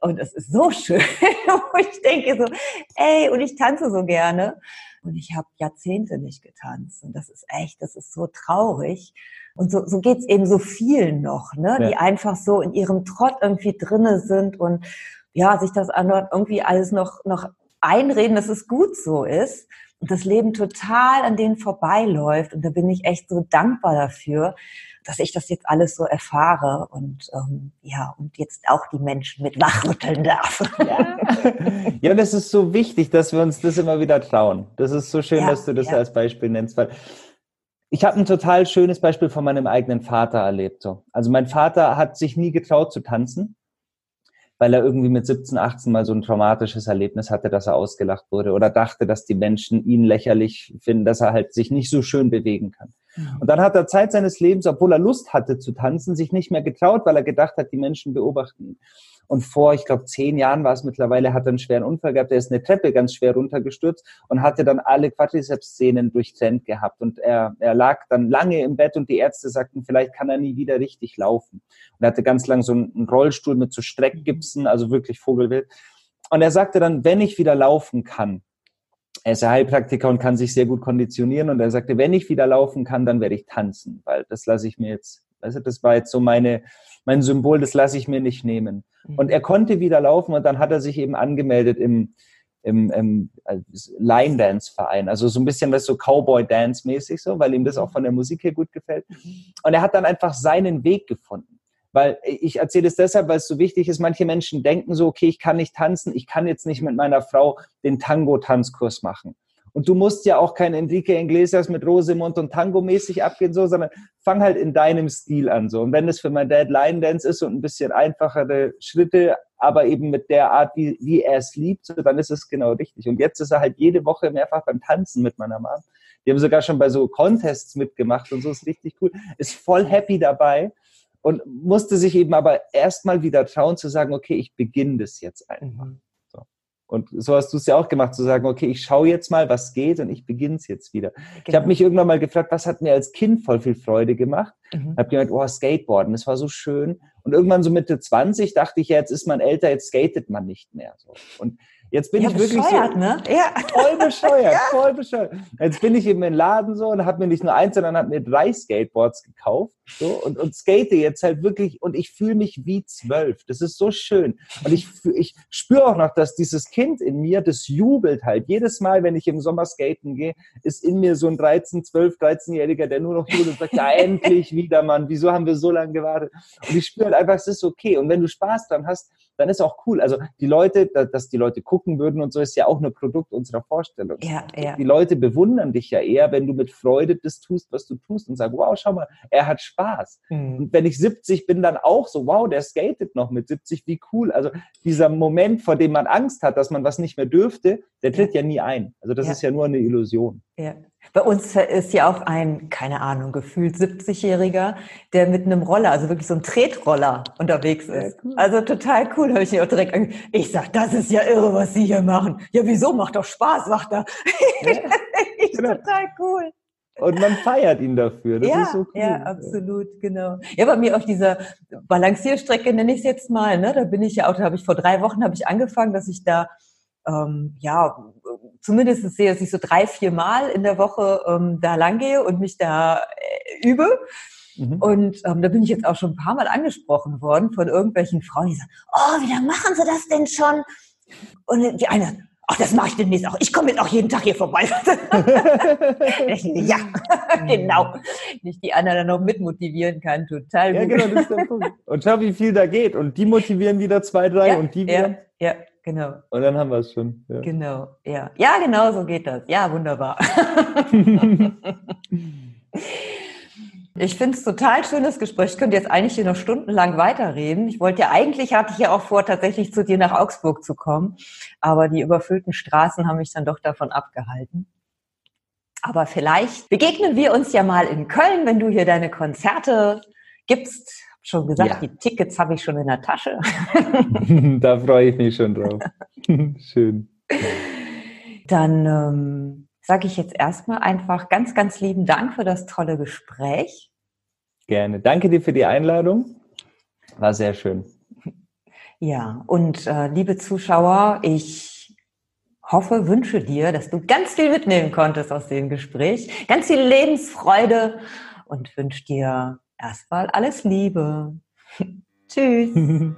Und es ist so schön, wo ich denke so, ey, und ich tanze so gerne. Und ich habe Jahrzehnte nicht getanzt. Und das ist echt, das ist so traurig. Und so, so geht's eben so vielen noch, ne? Ja. die einfach so in ihrem Trott irgendwie drinne sind und ja, sich das andere irgendwie alles noch, noch einreden, dass es gut so ist und das Leben total an denen vorbeiläuft. Und da bin ich echt so dankbar dafür, dass ich das jetzt alles so erfahre und ähm, ja, und jetzt auch die Menschen mit wachrütteln darf. Ja. ja, es ist so wichtig, dass wir uns das immer wieder trauen. Das ist so schön, ja, dass du das ja. als Beispiel nennst, weil ich habe ein total schönes Beispiel von meinem eigenen Vater erlebt. So. Also mein Vater hat sich nie getraut zu tanzen, weil er irgendwie mit 17, 18 mal so ein traumatisches Erlebnis hatte, dass er ausgelacht wurde oder dachte, dass die Menschen ihn lächerlich finden, dass er halt sich nicht so schön bewegen kann. Mhm. Und dann hat er Zeit seines Lebens, obwohl er Lust hatte zu tanzen, sich nicht mehr getraut, weil er gedacht hat, die Menschen beobachten ihn. Und vor, ich glaube, zehn Jahren war es mittlerweile, hat er einen schweren Unfall gehabt. Er ist eine Treppe ganz schwer runtergestürzt und hatte dann alle Quadriceps-Szenen durchtrennt gehabt. Und er, er lag dann lange im Bett und die Ärzte sagten, vielleicht kann er nie wieder richtig laufen. Und er hatte ganz lang so einen Rollstuhl mit so Streckgipsen, also wirklich Vogelwild. Und er sagte dann, wenn ich wieder laufen kann, er ist ja Heilpraktiker und kann sich sehr gut konditionieren und er sagte, wenn ich wieder laufen kann, dann werde ich tanzen, weil das lasse ich mir jetzt, also das war jetzt so meine, mein Symbol, das lasse ich mir nicht nehmen. Mhm. Und er konnte wieder laufen und dann hat er sich eben angemeldet im, im, im Line Dance Verein, also so ein bisschen was so Cowboy Dance mäßig so, weil ihm das auch von der Musik her gut gefällt. Mhm. Und er hat dann einfach seinen Weg gefunden. Weil ich erzähle es deshalb, weil es so wichtig ist. Manche Menschen denken so, okay, ich kann nicht tanzen, ich kann jetzt nicht mit meiner Frau den Tango-Tanzkurs machen. Und du musst ja auch kein Enrique Iglesias mit Rosemund und Tango mäßig abgehen, so, sondern fang halt in deinem Stil an, so. Und wenn es für mein Dad Line Dance ist und ein bisschen einfachere Schritte, aber eben mit der Art, wie, wie er es liebt, so, dann ist es genau richtig. Und jetzt ist er halt jede Woche mehrfach beim Tanzen mit meiner Mom. Die haben sogar schon bei so Contests mitgemacht und so ist richtig cool. Ist voll happy dabei und musste sich eben aber erstmal wieder trauen zu sagen, okay, ich beginne das jetzt einfach. Mhm. Und so hast du es ja auch gemacht, zu sagen, okay, ich schaue jetzt mal, was geht und ich beginne es jetzt wieder. Genau. Ich habe mich irgendwann mal gefragt, was hat mir als Kind voll viel Freude gemacht? Mhm. Habe gemerkt, oh, Skateboarden, das war so schön. Und irgendwann so Mitte 20 dachte ich, ja, jetzt ist man älter, jetzt skatet man nicht mehr. So. Und Jetzt bin ja, ich wirklich so ne? ja. voll bescheuert, ja. voll bescheuert. Jetzt bin ich eben im Laden so und habe mir nicht nur eins, sondern habe mir drei Skateboards gekauft so und, und skate jetzt halt wirklich und ich fühle mich wie zwölf. Das ist so schön. Und ich, ich spüre auch noch, dass dieses Kind in mir, das jubelt halt. Jedes Mal, wenn ich im Sommer skaten gehe, ist in mir so ein 13, 12, 13-Jähriger, der nur noch jubelt und sagt, ja, endlich wieder, Mann. Wieso haben wir so lange gewartet? Und ich spüre halt einfach, es ist okay. Und wenn du Spaß dran hast, dann ist auch cool. Also die Leute, dass die Leute gucken würden und so, ist ja auch nur Produkt unserer Vorstellung. Ja, ja. Die Leute bewundern dich ja eher, wenn du mit Freude das tust, was du tust und sagen, wow, schau mal, er hat Spaß. Mhm. Und wenn ich 70 bin, dann auch so, wow, der skatet noch mit 70, wie cool. Also dieser Moment, vor dem man Angst hat, dass man was nicht mehr dürfte, der tritt ja, ja nie ein. Also das ist ja nur eine Illusion. Ja. Bei uns ist ja auch ein, keine Ahnung, gefühlt 70-Jähriger, der mit einem Roller, also wirklich so ein Tretroller unterwegs ist. Ja, cool. Also total cool, habe ich mir auch direkt ange Ich sag, das ist ja irre, was Sie hier machen. Ja, wieso? Macht doch Spaß, sagt er. Ja, genau. total cool. Und man feiert ihn dafür. Das ja, ist so cool. Ja, absolut, genau. Ja, bei mir auf dieser Balancierstrecke nenne ich es jetzt mal, ne? Da bin ich ja auch, da habe ich vor drei Wochen habe ich angefangen, dass ich da ähm, ja zumindest sehe, dass ich so drei, vier Mal in der Woche ähm, da lang gehe und mich da äh, übe. Mhm. Und ähm, da bin ich jetzt auch schon ein paar Mal angesprochen worden von irgendwelchen Frauen, die sagen, oh, wie lange machen Sie das denn schon? Und die eine, ach, das mache ich demnächst auch. Ich komme jetzt auch jeden Tag hier vorbei. ja, genau. Nicht die anderen dann noch mitmotivieren kann, total gut. Ja, genau, das ist der Punkt. Und schau, wie viel da geht. Und die motivieren wieder zwei, drei ja, und die wieder. Ja, ja. Genau. Und dann haben wir es schon. Ja. Genau, ja. Ja, genau so geht das. Ja, wunderbar. ich finde es total schönes Gespräch. Ich könnte jetzt eigentlich hier noch stundenlang weiterreden. Ich wollte ja eigentlich, hatte ich ja auch vor, tatsächlich zu dir nach Augsburg zu kommen. Aber die überfüllten Straßen haben mich dann doch davon abgehalten. Aber vielleicht begegnen wir uns ja mal in Köln, wenn du hier deine Konzerte gibst schon gesagt, ja. die Tickets habe ich schon in der Tasche. da freue ich mich schon drauf. Schön. Dann ähm, sage ich jetzt erstmal einfach ganz, ganz lieben Dank für das tolle Gespräch. Gerne. Danke dir für die Einladung. War sehr schön. Ja, und äh, liebe Zuschauer, ich hoffe, wünsche dir, dass du ganz viel mitnehmen konntest aus dem Gespräch, ganz viel Lebensfreude und wünsche dir erstmal alles Liebe. Tschüss.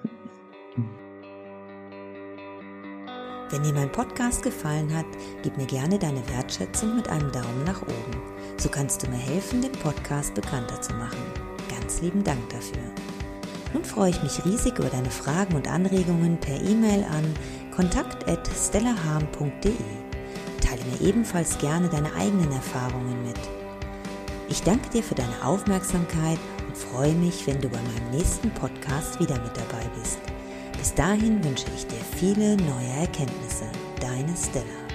Wenn dir mein Podcast gefallen hat, gib mir gerne deine Wertschätzung mit einem Daumen nach oben. So kannst du mir helfen, den Podcast bekannter zu machen. Ganz lieben Dank dafür. Nun freue ich mich riesig über deine Fragen und Anregungen per E-Mail an kontakt.stellaham.de. Teile mir ebenfalls gerne deine eigenen Erfahrungen mit. Ich danke dir für deine Aufmerksamkeit und freue mich, wenn du bei meinem nächsten Podcast wieder mit dabei bist. Bis dahin wünsche ich dir viele neue Erkenntnisse. Deine Stella.